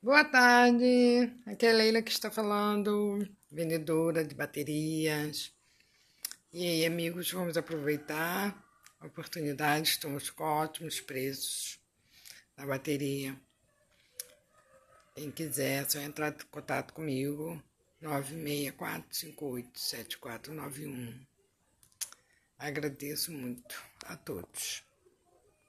Boa tarde, aqui é a Leila que está falando, vendedora de baterias. E aí, amigos, vamos aproveitar a oportunidade, estamos com ótimos preços da bateria. Quem quiser, é só entrar em contato comigo, 964587491. Agradeço muito a todos.